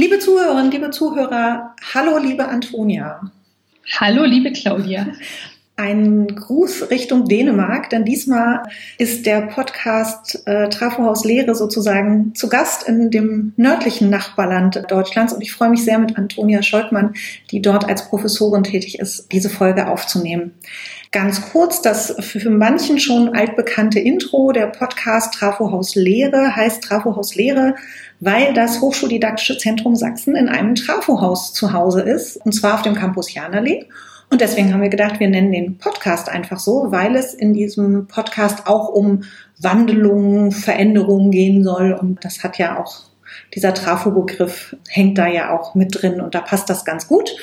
Liebe Zuhörerinnen, liebe Zuhörer, hallo liebe Antonia. Hallo liebe Claudia. Ein Gruß Richtung Dänemark, denn diesmal ist der Podcast äh, Trafohaus Lehre sozusagen zu Gast in dem nördlichen Nachbarland Deutschlands und ich freue mich sehr mit Antonia Scholtmann, die dort als Professorin tätig ist, diese Folge aufzunehmen. Ganz kurz, das für manchen schon altbekannte Intro, der Podcast Trafohaus Lehre heißt Trafohaus Lehre, weil das Hochschuldidaktische Zentrum Sachsen in einem Trafohaus zu Hause ist, und zwar auf dem Campus Janallee. Und deswegen haben wir gedacht, wir nennen den Podcast einfach so, weil es in diesem Podcast auch um Wandlungen, Veränderungen gehen soll. Und das hat ja auch, dieser Trafo-Begriff hängt da ja auch mit drin und da passt das ganz gut.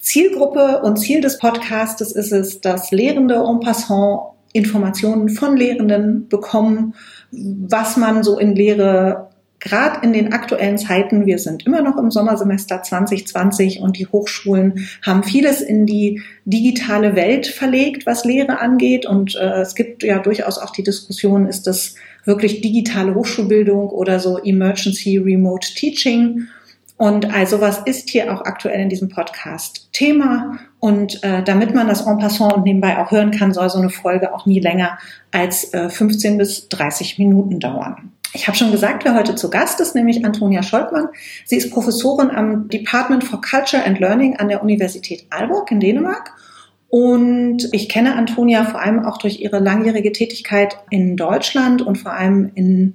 Zielgruppe und Ziel des Podcastes ist es, dass Lehrende en passant Informationen von Lehrenden bekommen, was man so in Lehre gerade in den aktuellen Zeiten, wir sind immer noch im Sommersemester 2020 und die Hochschulen haben vieles in die digitale Welt verlegt, was Lehre angeht. Und äh, es gibt ja durchaus auch die Diskussion, ist das wirklich digitale Hochschulbildung oder so Emergency Remote Teaching? Und also was ist hier auch aktuell in diesem Podcast Thema. Und äh, damit man das en passant und nebenbei auch hören kann, soll so eine Folge auch nie länger als äh, 15 bis 30 Minuten dauern. Ich habe schon gesagt, wer heute zu Gast ist, nämlich Antonia Scholtmann. Sie ist Professorin am Department for Culture and Learning an der Universität Aalborg in Dänemark. Und ich kenne Antonia vor allem auch durch ihre langjährige Tätigkeit in Deutschland und vor allem in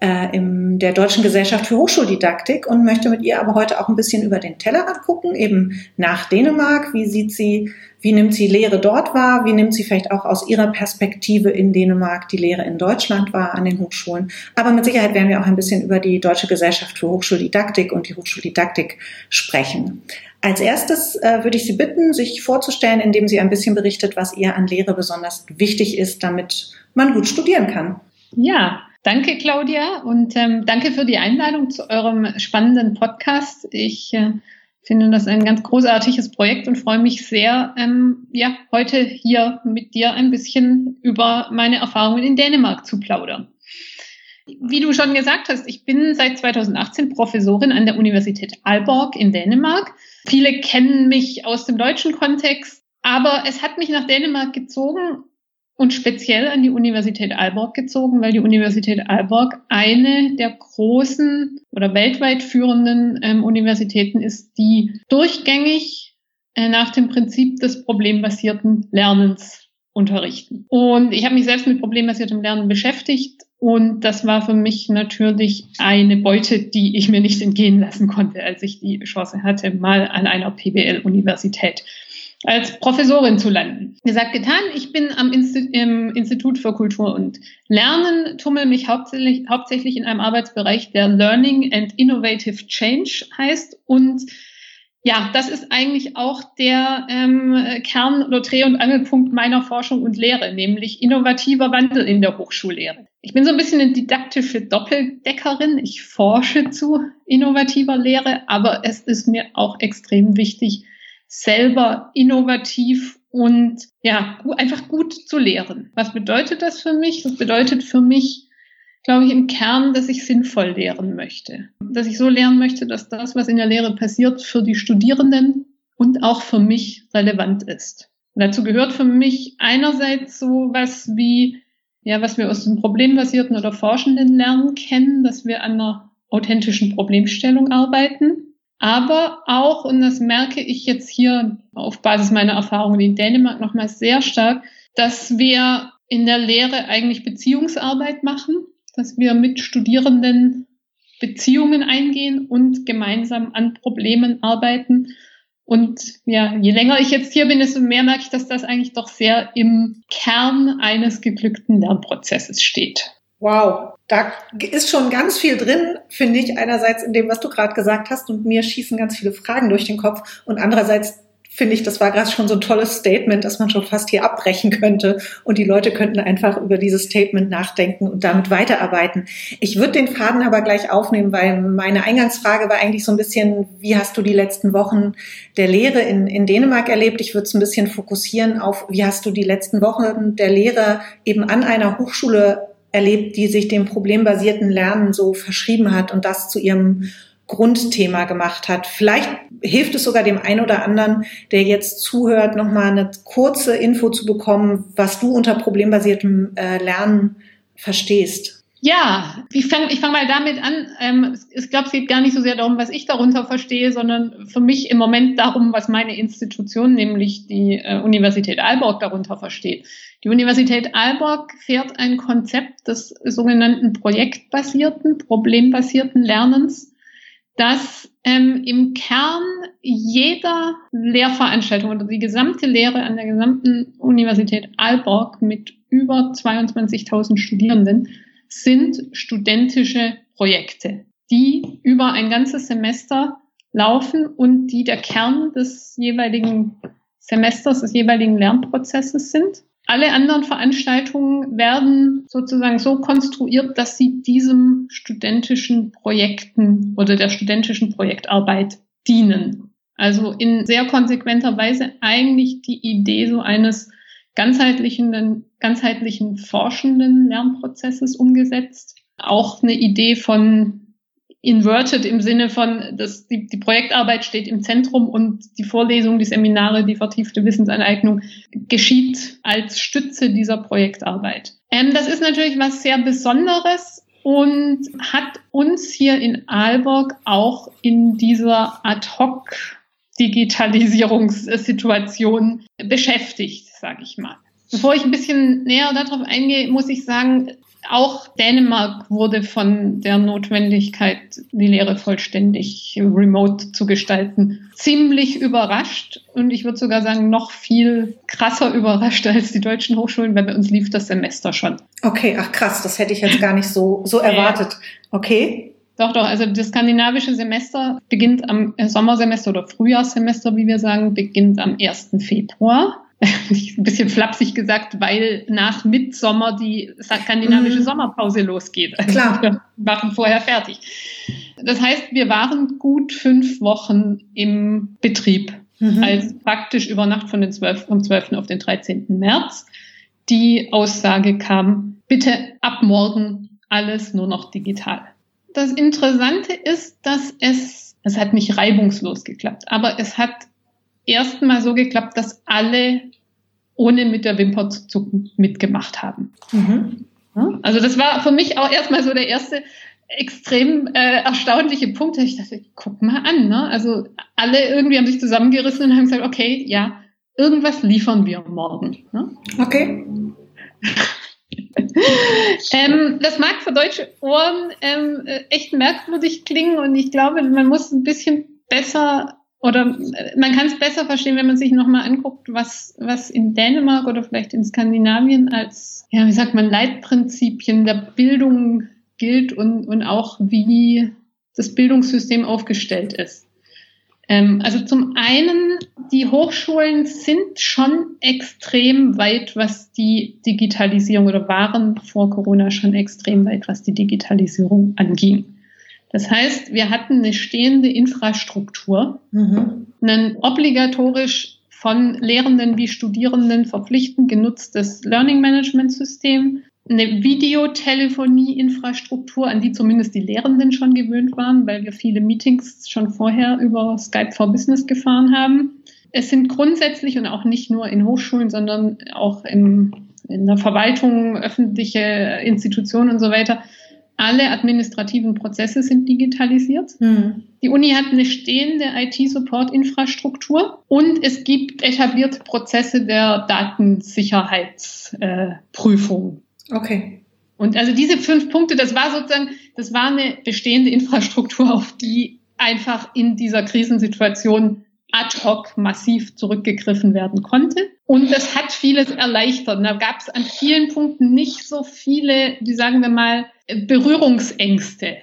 äh, in der Deutschen Gesellschaft für Hochschuldidaktik und möchte mit ihr aber heute auch ein bisschen über den Tellerrand gucken, eben nach Dänemark. Wie sieht sie, wie nimmt sie Lehre dort wahr? Wie nimmt sie vielleicht auch aus ihrer Perspektive in Dänemark die Lehre in Deutschland wahr an den Hochschulen? Aber mit Sicherheit werden wir auch ein bisschen über die Deutsche Gesellschaft für Hochschuldidaktik und die Hochschuldidaktik sprechen. Als erstes äh, würde ich Sie bitten, sich vorzustellen, indem Sie ein bisschen berichtet, was ihr an Lehre besonders wichtig ist, damit man gut studieren kann. Ja, Danke, Claudia, und ähm, danke für die Einladung zu eurem spannenden Podcast. Ich äh, finde das ein ganz großartiges Projekt und freue mich sehr, ähm, ja, heute hier mit dir ein bisschen über meine Erfahrungen in Dänemark zu plaudern. Wie du schon gesagt hast, ich bin seit 2018 Professorin an der Universität Aalborg in Dänemark. Viele kennen mich aus dem deutschen Kontext, aber es hat mich nach Dänemark gezogen, und speziell an die Universität Aalborg gezogen, weil die Universität Aalborg eine der großen oder weltweit führenden ähm, Universitäten ist, die durchgängig äh, nach dem Prinzip des problembasierten Lernens unterrichten. Und ich habe mich selbst mit problembasiertem Lernen beschäftigt und das war für mich natürlich eine Beute, die ich mir nicht entgehen lassen konnte, als ich die Chance hatte, mal an einer PBL-Universität als Professorin zu landen. Gesagt, getan. Ich bin am Insti im Institut für Kultur und Lernen, tummel mich hauptsächlich, hauptsächlich in einem Arbeitsbereich, der Learning and Innovative Change heißt. Und ja, das ist eigentlich auch der ähm, Kern oder und Angelpunkt meiner Forschung und Lehre, nämlich innovativer Wandel in der Hochschullehre. Ich bin so ein bisschen eine didaktische Doppeldeckerin. Ich forsche zu innovativer Lehre, aber es ist mir auch extrem wichtig, selber innovativ und ja, einfach gut zu lehren. Was bedeutet das für mich? Das bedeutet für mich, glaube ich, im Kern, dass ich sinnvoll lehren möchte. Dass ich so lehren möchte, dass das, was in der Lehre passiert, für die Studierenden und auch für mich relevant ist. Und dazu gehört für mich einerseits so was wie, ja, was wir aus dem problembasierten oder forschenden Lernen kennen, dass wir an einer authentischen Problemstellung arbeiten aber auch, und das merke ich jetzt hier auf Basis meiner Erfahrungen in Dänemark nochmal sehr stark, dass wir in der Lehre eigentlich Beziehungsarbeit machen, dass wir mit Studierenden Beziehungen eingehen und gemeinsam an Problemen arbeiten. Und ja, je länger ich jetzt hier bin, desto mehr merke ich, dass das eigentlich doch sehr im Kern eines geglückten Lernprozesses steht. Wow, da ist schon ganz viel drin, finde ich, einerseits in dem, was du gerade gesagt hast, und mir schießen ganz viele Fragen durch den Kopf. Und andererseits finde ich, das war gerade schon so ein tolles Statement, dass man schon fast hier abbrechen könnte und die Leute könnten einfach über dieses Statement nachdenken und damit weiterarbeiten. Ich würde den Faden aber gleich aufnehmen, weil meine Eingangsfrage war eigentlich so ein bisschen, wie hast du die letzten Wochen der Lehre in, in Dänemark erlebt? Ich würde es ein bisschen fokussieren auf, wie hast du die letzten Wochen der Lehre eben an einer Hochschule erlebt, die sich dem problembasierten Lernen so verschrieben hat und das zu ihrem Grundthema gemacht hat. Vielleicht hilft es sogar dem einen oder anderen, der jetzt zuhört, nochmal eine kurze Info zu bekommen, was du unter problembasiertem äh, Lernen verstehst. Ja, ich fange ich fang mal damit an. Ähm, ich glaube, es geht gar nicht so sehr darum, was ich darunter verstehe, sondern für mich im Moment darum, was meine Institution, nämlich die äh, Universität Aalborg, darunter versteht. Die Universität Aalborg fährt ein Konzept des sogenannten projektbasierten, problembasierten Lernens, das ähm, im Kern jeder Lehrveranstaltung oder die gesamte Lehre an der gesamten Universität Aalborg mit über 22.000 Studierenden sind studentische Projekte, die über ein ganzes Semester laufen und die der Kern des jeweiligen Semesters, des jeweiligen Lernprozesses sind. Alle anderen Veranstaltungen werden sozusagen so konstruiert, dass sie diesem studentischen Projekten oder der studentischen Projektarbeit dienen. Also in sehr konsequenter Weise eigentlich die Idee so eines ganzheitlichen, ganzheitlichen forschenden Lernprozesses umgesetzt. Auch eine Idee von inverted im Sinne von, dass die, die Projektarbeit steht im Zentrum und die Vorlesung, die Seminare, die vertiefte Wissensaneignung geschieht als Stütze dieser Projektarbeit. Ähm, das ist natürlich was sehr Besonderes und hat uns hier in Aalborg auch in dieser Ad-Hoc Digitalisierungssituation beschäftigt, sage ich mal. Bevor ich ein bisschen näher darauf eingehe, muss ich sagen, auch Dänemark wurde von der Notwendigkeit, die Lehre vollständig remote zu gestalten, ziemlich überrascht. Und ich würde sogar sagen, noch viel krasser überrascht als die deutschen Hochschulen, weil bei uns lief das Semester schon. Okay, ach krass, das hätte ich jetzt gar nicht so, so erwartet. Okay. Doch, doch. Also das skandinavische Semester beginnt am äh, Sommersemester oder Frühjahrssemester, wie wir sagen, beginnt am 1. Februar. ein bisschen flapsig gesagt, weil nach Mitsommer die skandinavische mhm. Sommerpause losgeht. Also Klar. Wir machen vorher fertig. Das heißt, wir waren gut fünf Wochen im Betrieb. Mhm. Also praktisch über Nacht von den 12, vom 12. auf den 13. März. Die Aussage kam, bitte ab morgen alles nur noch digital das Interessante ist, dass es, es hat nicht reibungslos geklappt, aber es hat erstmal so geklappt, dass alle ohne mit der Wimper zu zucken mitgemacht haben. Mhm. Also das war für mich auch erstmal so der erste extrem äh, erstaunliche Punkt. Ich dachte, guck mal an, ne? Also alle irgendwie haben sich zusammengerissen und haben gesagt, okay, ja, irgendwas liefern wir morgen. Ne? Okay. ähm, das mag für deutsche Ohren ähm, äh, echt merkwürdig klingen und ich glaube, man muss ein bisschen besser oder äh, man kann es besser verstehen, wenn man sich nochmal anguckt, was, was in Dänemark oder vielleicht in Skandinavien als, ja, wie sagt man, Leitprinzipien der Bildung gilt und, und auch wie das Bildungssystem aufgestellt ist. Ähm, also zum einen, die Hochschulen sind schon extrem weit, was die Digitalisierung oder waren vor Corona schon extrem weit, was die Digitalisierung anging. Das heißt, wir hatten eine stehende Infrastruktur, mhm. ein obligatorisch von Lehrenden wie Studierenden verpflichtend genutztes Learning Management System, eine Videotelefonie-Infrastruktur, an die zumindest die Lehrenden schon gewöhnt waren, weil wir viele Meetings schon vorher über Skype for Business gefahren haben. Es sind grundsätzlich und auch nicht nur in Hochschulen, sondern auch im, in der Verwaltung, öffentliche Institutionen und so weiter, alle administrativen Prozesse sind digitalisiert. Hm. Die Uni hat eine stehende IT-Support-Infrastruktur und es gibt etablierte Prozesse der Datensicherheitsprüfung. Okay. Und also diese fünf Punkte, das war sozusagen, das war eine bestehende Infrastruktur, auf die einfach in dieser Krisensituation ad hoc massiv zurückgegriffen werden konnte. Und das hat vieles erleichtert. Da gab es an vielen Punkten nicht so viele, wie sagen wir mal, Berührungsängste,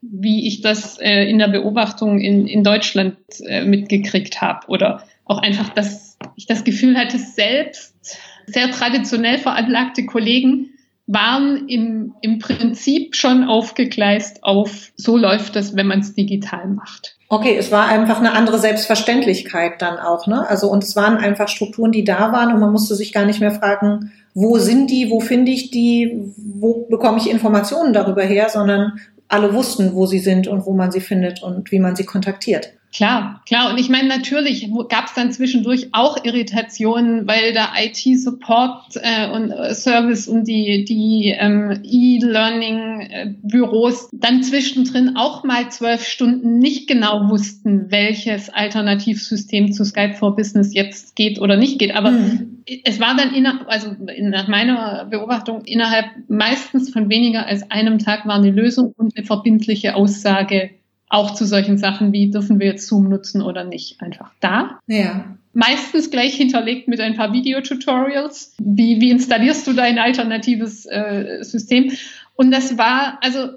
wie ich das äh, in der Beobachtung in, in Deutschland äh, mitgekriegt habe. Oder auch einfach, dass ich das Gefühl hatte, selbst sehr traditionell veranlagte Kollegen waren im, im Prinzip schon aufgegleist auf, so läuft das, wenn man es digital macht. Okay, es war einfach eine andere Selbstverständlichkeit dann auch, ne? Also und es waren einfach Strukturen, die da waren und man musste sich gar nicht mehr fragen, wo sind die, wo finde ich die, wo bekomme ich Informationen darüber her, sondern alle wussten, wo sie sind und wo man sie findet und wie man sie kontaktiert. Klar, klar. Und ich meine, natürlich gab es dann zwischendurch auch Irritationen, weil der IT-Support äh, und äh, Service und die, die ähm, E-Learning-Büros dann zwischendrin auch mal zwölf Stunden nicht genau wussten, welches Alternativsystem zu Skype for Business jetzt geht oder nicht geht. Aber mhm. es war dann inner, also nach meiner Beobachtung innerhalb meistens von weniger als einem Tag war eine Lösung und eine verbindliche Aussage auch zu solchen Sachen wie, dürfen wir jetzt Zoom nutzen oder nicht, einfach da. Ja. Meistens gleich hinterlegt mit ein paar Videotutorials. Wie, wie installierst du dein alternatives äh, System? Und das war, also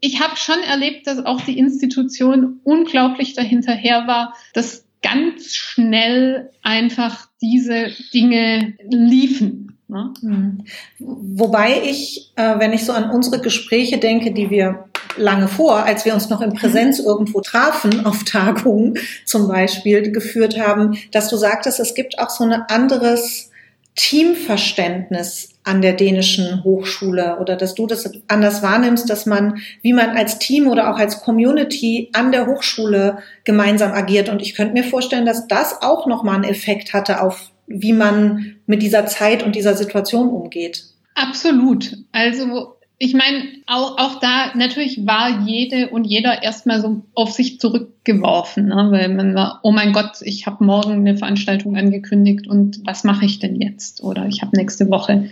ich habe schon erlebt, dass auch die Institution unglaublich dahinterher war, dass ganz schnell einfach diese Dinge liefen. Ne? Mhm. Wobei ich, äh, wenn ich so an unsere Gespräche denke, die wir lange vor, als wir uns noch in Präsenz irgendwo trafen, auf Tagungen zum Beispiel, geführt haben, dass du sagtest, es gibt auch so ein anderes Teamverständnis an der dänischen Hochschule oder dass du das anders wahrnimmst, dass man, wie man als Team oder auch als Community an der Hochschule gemeinsam agiert. Und ich könnte mir vorstellen, dass das auch nochmal einen Effekt hatte auf, wie man mit dieser Zeit und dieser Situation umgeht. Absolut. Also ich meine, auch, auch da natürlich war jede und jeder erstmal so auf sich zurückgeworfen, ne? weil man war, oh mein Gott, ich habe morgen eine Veranstaltung angekündigt und was mache ich denn jetzt? Oder ich habe nächste Woche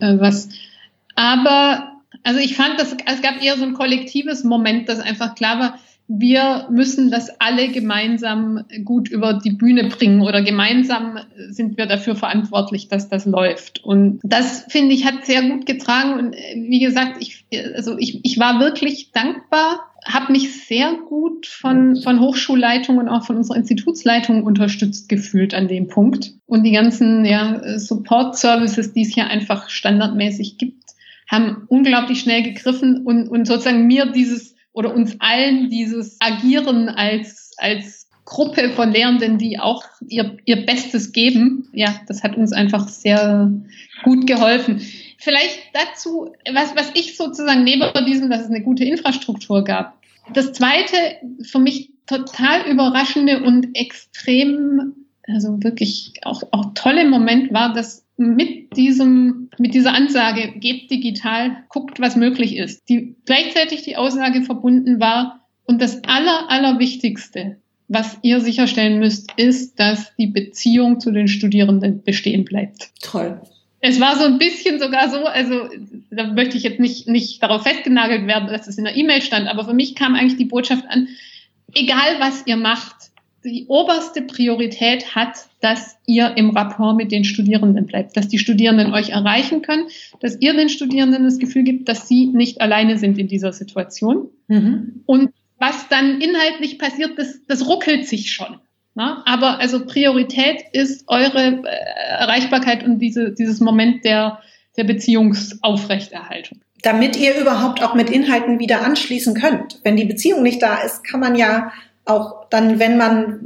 äh, was. Aber also ich fand, dass, es gab eher so ein kollektives Moment, dass einfach klar war, wir müssen das alle gemeinsam gut über die Bühne bringen oder gemeinsam sind wir dafür verantwortlich, dass das läuft. Und das finde ich hat sehr gut getragen. Und äh, wie gesagt, ich, also ich, ich war wirklich dankbar, habe mich sehr gut von, von Hochschulleitung und auch von unserer Institutsleitung unterstützt gefühlt an dem Punkt. Und die ganzen ja, Support-Services, die es hier einfach standardmäßig gibt, haben unglaublich schnell gegriffen und, und sozusagen mir dieses oder uns allen dieses Agieren als, als Gruppe von Lehrenden, die auch ihr, ihr Bestes geben, ja, das hat uns einfach sehr gut geholfen. Vielleicht dazu, was, was ich sozusagen neben diesem, dass es eine gute Infrastruktur gab. Das zweite, für mich total überraschende und extrem, also wirklich auch, auch tolle Moment war, dass mit diesem, mit dieser Ansage, geht digital, guckt, was möglich ist, die gleichzeitig die Aussage verbunden war, und das aller, allerwichtigste, was ihr sicherstellen müsst, ist, dass die Beziehung zu den Studierenden bestehen bleibt. Toll. Es war so ein bisschen sogar so, also da möchte ich jetzt nicht, nicht darauf festgenagelt werden, dass es in der E-Mail stand, aber für mich kam eigentlich die Botschaft an, egal was ihr macht, die oberste Priorität hat, dass ihr im Rapport mit den Studierenden bleibt, dass die Studierenden euch erreichen können, dass ihr den Studierenden das Gefühl gibt, dass sie nicht alleine sind in dieser Situation. Mhm. Und was dann inhaltlich passiert, das, das ruckelt sich schon. Ne? Aber also Priorität ist eure äh, Erreichbarkeit und diese, dieses Moment der, der Beziehungsaufrechterhaltung. Damit ihr überhaupt auch mit Inhalten wieder anschließen könnt. Wenn die Beziehung nicht da ist, kann man ja auch dann, wenn man,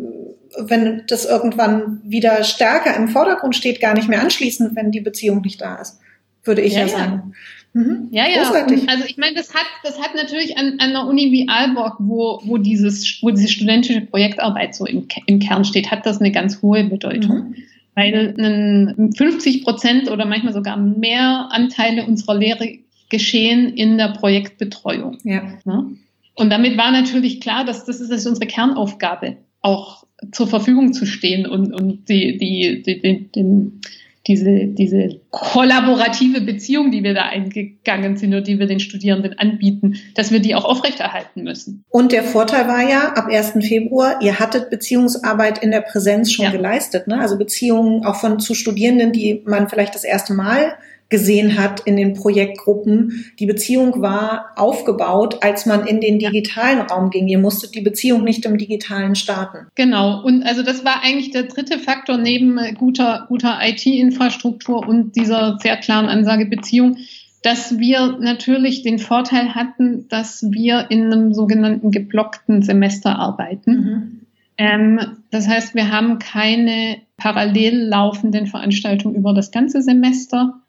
wenn das irgendwann wieder stärker im Vordergrund steht, gar nicht mehr anschließen, wenn die Beziehung nicht da ist, würde ich ja, ja sagen. Mhm. Ja, ja. Großartig. Also ich meine, das hat, das hat natürlich an, an einer Uni wie Aalborg, wo, wo dieses, wo diese studentische Projektarbeit so im, im Kern steht, hat das eine ganz hohe Bedeutung. Mhm. Weil 50 Prozent oder manchmal sogar mehr Anteile unserer Lehre geschehen in der Projektbetreuung. Ja. Ne? Und damit war natürlich klar, dass das ist, das ist unsere Kernaufgabe, auch zur Verfügung zu stehen und, und die, die, die, die, den, diese, diese kollaborative Beziehung, die wir da eingegangen sind und die wir den Studierenden anbieten, dass wir die auch aufrechterhalten müssen. Und der Vorteil war ja, ab 1. Februar, ihr hattet Beziehungsarbeit in der Präsenz schon ja. geleistet, ne? Also Beziehungen auch von zu Studierenden, die man vielleicht das erste Mal gesehen hat in den Projektgruppen. Die Beziehung war aufgebaut, als man in den digitalen Raum ging. Ihr musstet die Beziehung nicht im digitalen starten. Genau. Und also das war eigentlich der dritte Faktor neben guter, guter IT-Infrastruktur und dieser sehr klaren Ansage Beziehung, dass wir natürlich den Vorteil hatten, dass wir in einem sogenannten geblockten Semester arbeiten. Mhm. Ähm, das heißt, wir haben keine parallel laufenden Veranstaltungen über das ganze Semester,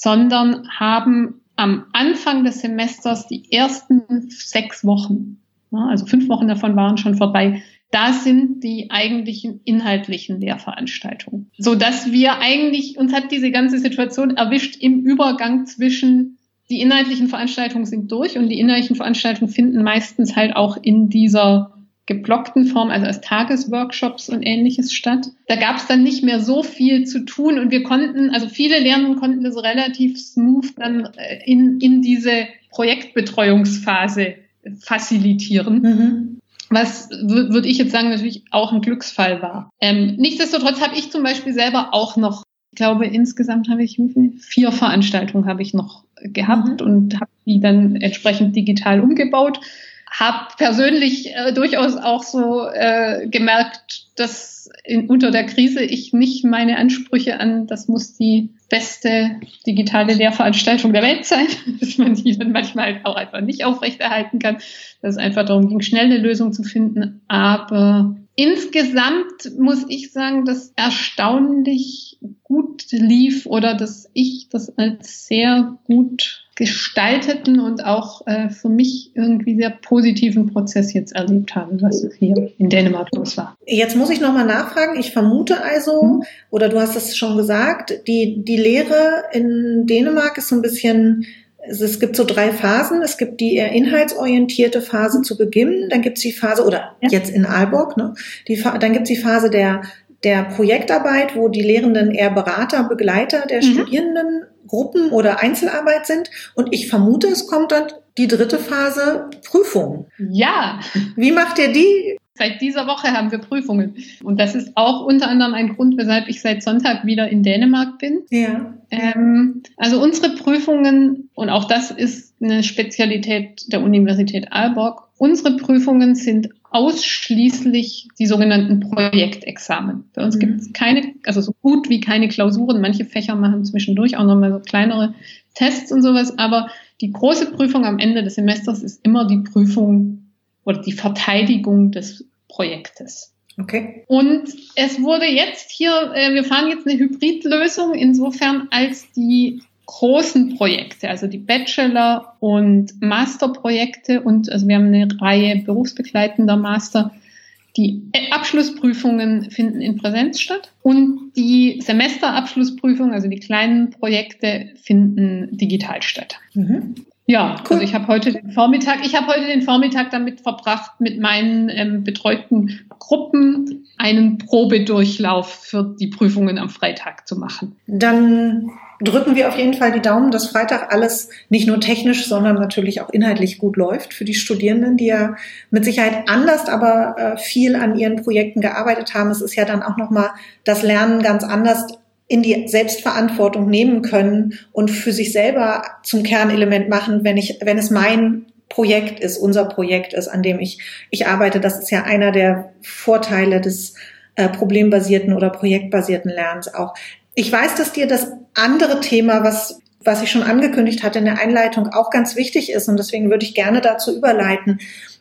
sondern haben am Anfang des Semesters die ersten sechs Wochen, also fünf Wochen davon waren schon vorbei, da sind die eigentlichen inhaltlichen Lehrveranstaltungen. So dass wir eigentlich, uns hat diese ganze Situation erwischt im Übergang zwischen die inhaltlichen Veranstaltungen sind durch und die inhaltlichen Veranstaltungen finden meistens halt auch in dieser geblockten Form, also als Tagesworkshops und ähnliches statt. Da gab es dann nicht mehr so viel zu tun und wir konnten, also viele Lernenden konnten das relativ smooth dann äh, in, in diese Projektbetreuungsphase facilitieren. Mhm. Was würde ich jetzt sagen, natürlich auch ein Glücksfall war. Ähm, nichtsdestotrotz habe ich zum Beispiel selber auch noch, ich glaube, insgesamt habe ich vier Veranstaltungen habe ich noch gehabt mhm. und habe die dann entsprechend digital umgebaut habe persönlich äh, durchaus auch so äh, gemerkt, dass in, unter der Krise ich nicht meine Ansprüche an, das muss die beste digitale Lehrveranstaltung der Welt sein, dass man die dann manchmal auch einfach nicht aufrechterhalten kann, dass es einfach darum ging, schnell eine Lösung zu finden. Aber insgesamt muss ich sagen, dass erstaunlich gut lief oder dass ich das als sehr gut gestalteten und auch äh, für mich irgendwie sehr positiven Prozess jetzt erlebt habe, was hier in Dänemark los war. Jetzt muss ich nochmal nachfragen. Ich vermute also, hm. oder du hast es schon gesagt, die, die Lehre in Dänemark ist so ein bisschen es gibt so drei Phasen. Es gibt die eher inhaltsorientierte Phase zu Beginn, dann gibt es die Phase, oder ja. jetzt in Aalborg, ne, die, dann gibt es die Phase der, der Projektarbeit, wo die Lehrenden eher Berater, Begleiter der mhm. Studierenden Gruppen oder Einzelarbeit sind. Und ich vermute, es kommt dann die dritte Phase Prüfung. Ja. Wie macht ihr die? Seit dieser Woche haben wir Prüfungen. Und das ist auch unter anderem ein Grund, weshalb ich seit Sonntag wieder in Dänemark bin. Ja. Ähm, also unsere Prüfungen, und auch das ist eine Spezialität der Universität Aalborg, unsere Prüfungen sind ausschließlich die sogenannten Projektexamen. Bei uns mhm. gibt es keine, also so gut wie keine Klausuren. Manche Fächer machen zwischendurch auch nochmal so kleinere Tests und sowas. Aber die große Prüfung am Ende des Semesters ist immer die Prüfung oder die Verteidigung des Projektes. Okay. Und es wurde jetzt hier, äh, wir fahren jetzt eine Hybridlösung insofern, als die großen Projekte, also die Bachelor- und Masterprojekte und also wir haben eine Reihe berufsbegleitender Master. Die Abschlussprüfungen finden in Präsenz statt und die Semesterabschlussprüfungen, also die kleinen Projekte, finden digital statt. Mhm. Ja, cool. also ich habe heute den Vormittag, ich habe heute den Vormittag damit verbracht, mit meinen ähm, betreuten Gruppen einen Probedurchlauf für die Prüfungen am Freitag zu machen. Dann drücken wir auf jeden Fall die Daumen, dass Freitag alles nicht nur technisch, sondern natürlich auch inhaltlich gut läuft für die Studierenden, die ja mit Sicherheit anders, aber äh, viel an ihren Projekten gearbeitet haben. Es ist ja dann auch nochmal das Lernen ganz anders in die Selbstverantwortung nehmen können und für sich selber zum Kernelement machen, wenn ich, wenn es mein Projekt ist, unser Projekt ist, an dem ich, ich arbeite. Das ist ja einer der Vorteile des äh, problembasierten oder projektbasierten Lernens auch. Ich weiß, dass dir das andere Thema, was, was ich schon angekündigt hatte in der Einleitung, auch ganz wichtig ist und deswegen würde ich gerne dazu überleiten.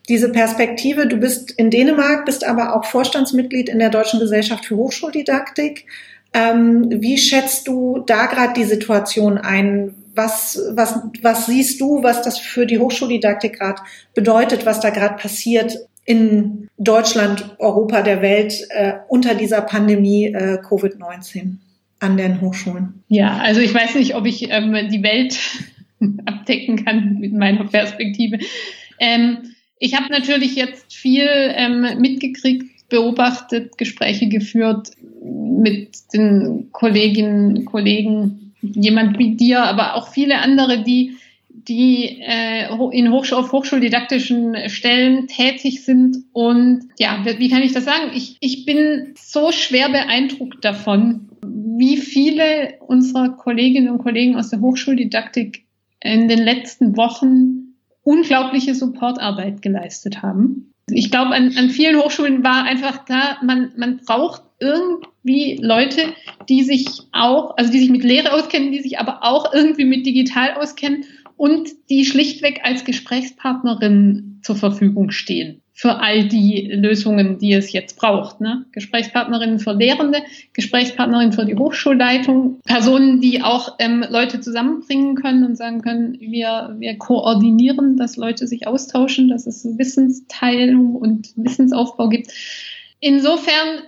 Diese Perspektive, du bist in Dänemark, bist aber auch Vorstandsmitglied in der Deutschen Gesellschaft für Hochschuldidaktik ähm, wie schätzt du da gerade die Situation ein? Was, was, was siehst du, was das für die Hochschuldidaktik gerade bedeutet, was da gerade passiert in Deutschland, Europa, der Welt äh, unter dieser Pandemie äh, Covid-19 an den Hochschulen? Ja, also ich weiß nicht, ob ich ähm, die Welt abdecken kann mit meiner Perspektive. Ähm, ich habe natürlich jetzt viel ähm, mitgekriegt beobachtet, Gespräche geführt mit den Kolleginnen, Kollegen, jemand wie dir, aber auch viele andere, die die äh, in Hochsch auf hochschuldidaktischen Stellen tätig sind. Und ja, wie kann ich das sagen? Ich, ich bin so schwer beeindruckt davon, wie viele unserer Kolleginnen und Kollegen aus der Hochschuldidaktik in den letzten Wochen unglaubliche Supportarbeit geleistet haben. Ich glaube, an, an vielen Hochschulen war einfach klar, man, man braucht irgendwie Leute, die sich auch, also die sich mit Lehre auskennen, die sich aber auch irgendwie mit digital auskennen und die schlichtweg als Gesprächspartnerin zur Verfügung stehen für all die Lösungen, die es jetzt braucht. Ne? Gesprächspartnerinnen für Lehrende, Gesprächspartnerinnen für die Hochschulleitung, Personen, die auch ähm, Leute zusammenbringen können und sagen können, wir, wir koordinieren, dass Leute sich austauschen, dass es Wissensteilung und Wissensaufbau gibt. Insofern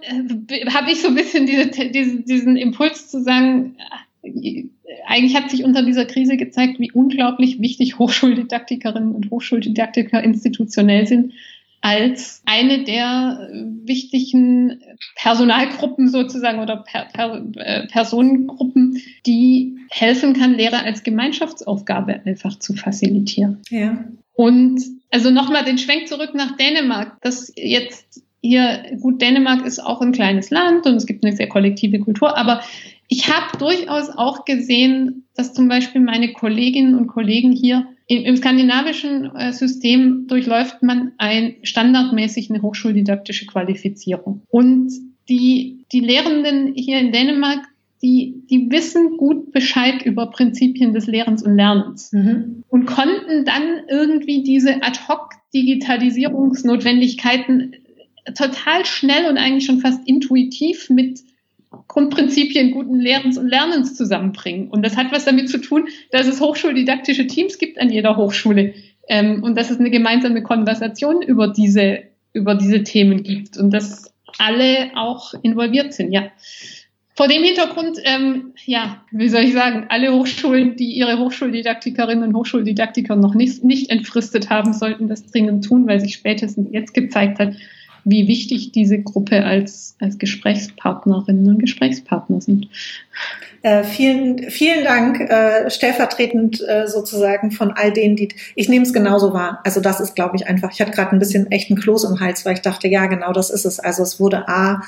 äh, habe ich so ein bisschen diese, diese, diesen Impuls zu sagen, äh, eigentlich hat sich unter dieser Krise gezeigt, wie unglaublich wichtig Hochschuldidaktikerinnen und Hochschuldidaktiker institutionell sind als eine der wichtigen Personalgruppen sozusagen oder per, per, äh, Personengruppen, die helfen kann, Lehre als Gemeinschaftsaufgabe einfach zu facilitieren. Ja. Und also nochmal den Schwenk zurück nach Dänemark, das jetzt hier, gut, Dänemark ist auch ein kleines Land und es gibt eine sehr kollektive Kultur, aber ich habe durchaus auch gesehen, dass zum Beispiel meine Kolleginnen und Kollegen hier im, im skandinavischen äh, System durchläuft man ein standardmäßig eine hochschuldidaktische Qualifizierung. Und die, die Lehrenden hier in Dänemark, die, die wissen gut Bescheid über Prinzipien des Lehrens und Lernens mhm. und konnten dann irgendwie diese Ad-hoc-Digitalisierungsnotwendigkeiten total schnell und eigentlich schon fast intuitiv mit Grundprinzipien guten Lehrens und Lernens zusammenbringen. Und das hat was damit zu tun, dass es hochschuldidaktische Teams gibt an jeder Hochschule ähm, und dass es eine gemeinsame Konversation über diese, über diese Themen gibt und dass alle auch involviert sind, ja. Vor dem Hintergrund, ähm, ja, wie soll ich sagen, alle Hochschulen, die ihre Hochschuldidaktikerinnen und Hochschuldidaktiker noch nicht, nicht entfristet haben, sollten das dringend tun, weil sich spätestens jetzt gezeigt hat, wie wichtig diese Gruppe als, als Gesprächspartnerinnen und Gesprächspartner sind. Äh, vielen, vielen Dank, äh, stellvertretend äh, sozusagen von all denen, die ich nehme es genauso wahr. Also das ist, glaube ich, einfach. Ich hatte gerade ein bisschen echten Kloß im Hals, weil ich dachte, ja, genau das ist es. Also es wurde a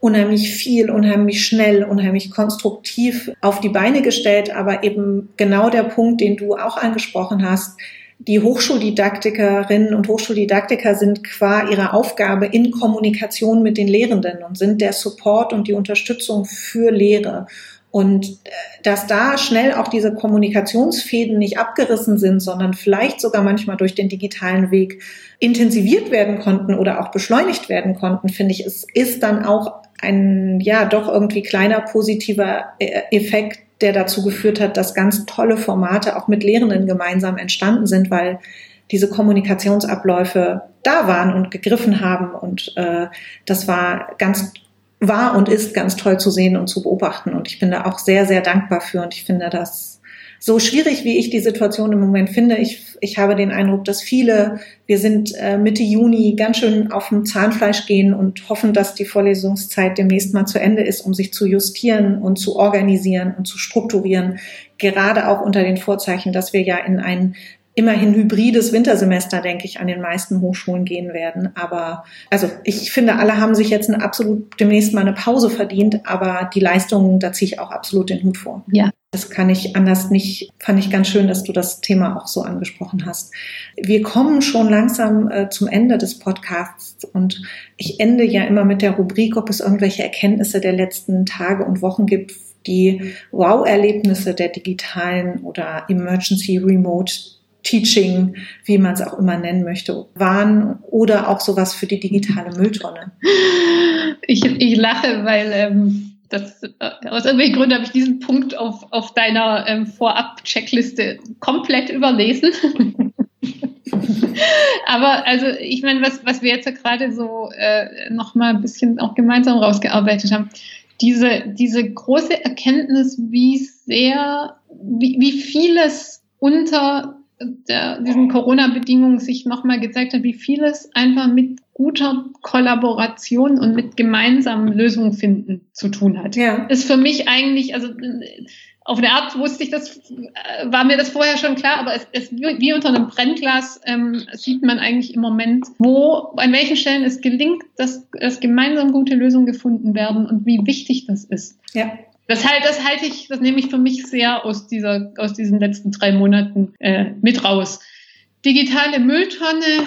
unheimlich viel, unheimlich schnell, unheimlich konstruktiv auf die Beine gestellt, aber eben genau der Punkt, den du auch angesprochen hast, die Hochschuldidaktikerinnen und Hochschuldidaktiker sind qua ihrer Aufgabe in Kommunikation mit den Lehrenden und sind der Support und die Unterstützung für Lehre. Und äh, dass da schnell auch diese Kommunikationsfäden nicht abgerissen sind, sondern vielleicht sogar manchmal durch den digitalen Weg intensiviert werden konnten oder auch beschleunigt werden konnten, finde ich, es ist dann auch ein, ja, doch irgendwie kleiner positiver äh, Effekt der dazu geführt hat, dass ganz tolle Formate auch mit Lehrenden gemeinsam entstanden sind, weil diese Kommunikationsabläufe da waren und gegriffen haben. Und äh, das war ganz war und ist ganz toll zu sehen und zu beobachten. Und ich bin da auch sehr, sehr dankbar für. Und ich finde das so schwierig, wie ich die Situation im Moment finde, ich, ich habe den Eindruck, dass viele, wir sind äh, Mitte Juni, ganz schön auf dem Zahnfleisch gehen und hoffen, dass die Vorlesungszeit demnächst mal zu Ende ist, um sich zu justieren und zu organisieren und zu strukturieren. Gerade auch unter den Vorzeichen, dass wir ja in ein immerhin hybrides Wintersemester, denke ich, an den meisten Hochschulen gehen werden. Aber also ich finde, alle haben sich jetzt eine absolut demnächst mal eine Pause verdient, aber die Leistungen, da ziehe ich auch absolut den Hut vor. Ja. Das kann ich anders nicht, fand ich ganz schön, dass du das Thema auch so angesprochen hast. Wir kommen schon langsam äh, zum Ende des Podcasts und ich ende ja immer mit der Rubrik, ob es irgendwelche Erkenntnisse der letzten Tage und Wochen gibt, die Wow-Erlebnisse der digitalen oder Emergency Remote Teaching, wie man es auch immer nennen möchte, waren oder auch sowas für die digitale Mülltonne. Ich, ich lache, weil ähm, das, äh, aus irgendwelchen Gründen habe ich diesen Punkt auf, auf deiner ähm, Vorab-Checkliste komplett überlesen. Aber also ich meine, was, was wir jetzt ja gerade so äh, nochmal ein bisschen auch gemeinsam rausgearbeitet haben, diese, diese große Erkenntnis, wie sehr, wie, wie vieles unter der, diesen Corona-Bedingungen sich nochmal gezeigt hat, wie vieles einfach mit guter Kollaboration und mit gemeinsamen Lösungen finden zu tun hat. Ja. Ist für mich eigentlich, also auf eine Art wusste ich das, äh, war mir das vorher schon klar, aber es, es wie unter einem Brennglas ähm, sieht man eigentlich im Moment, wo, an welchen Stellen es gelingt, dass, dass gemeinsam gute Lösungen gefunden werden und wie wichtig das ist. Ja. Das, halt, das halte ich, das nehme ich für mich sehr aus dieser, aus diesen letzten drei Monaten äh, mit raus. Digitale Mülltonne,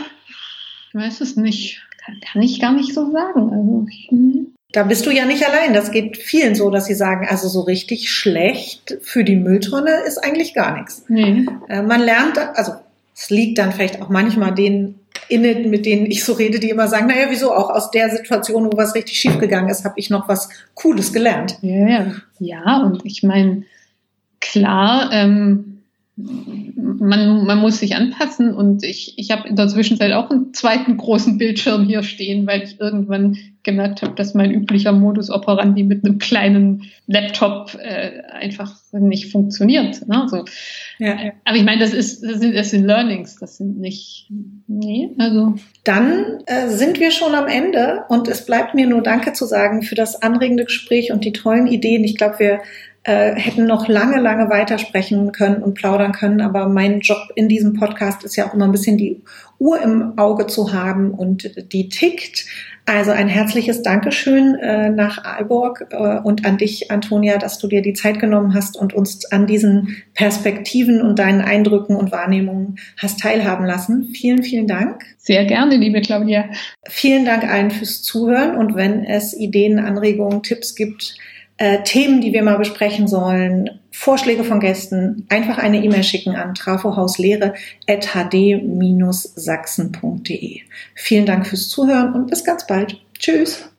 ich weiß es nicht, kann, kann ich gar nicht so sagen. Also, hm. Da bist du ja nicht allein. Das geht vielen so, dass sie sagen, also so richtig schlecht für die Mülltonne ist eigentlich gar nichts. Nee. Äh, man lernt, also es liegt dann vielleicht auch manchmal den KollegInnen, mit denen ich so rede, die immer sagen, naja, wieso auch aus der Situation, wo was richtig schief gegangen ist, habe ich noch was Cooles gelernt. Ja, ja. ja und ich meine, klar, ähm, man, man muss sich anpassen und ich, ich habe in der Zwischenzeit auch einen zweiten großen Bildschirm hier stehen, weil ich irgendwann gemerkt habe, dass mein üblicher Modus operandi mit einem kleinen Laptop äh, einfach nicht funktioniert. Ne? So. Ja. Aber ich meine, das ist das sind, das sind Learnings, das sind nicht nee, also dann äh, sind wir schon am Ende und es bleibt mir nur Danke zu sagen für das anregende Gespräch und die tollen Ideen. Ich glaube, wir äh, hätten noch lange, lange weitersprechen können und plaudern können. Aber mein Job in diesem Podcast ist ja auch immer ein bisschen die Uhr im Auge zu haben und die tickt. Also ein herzliches Dankeschön äh, nach Aalborg äh, und an dich, Antonia, dass du dir die Zeit genommen hast und uns an diesen Perspektiven und deinen Eindrücken und Wahrnehmungen hast teilhaben lassen. Vielen, vielen Dank. Sehr gerne, liebe Claudia. Vielen Dank allen fürs Zuhören und wenn es Ideen, Anregungen, Tipps gibt, äh, Themen, die wir mal besprechen sollen, Vorschläge von Gästen, einfach eine E-Mail schicken an trafohauslehre.hd-sachsen.de. Vielen Dank fürs Zuhören und bis ganz bald. Tschüss.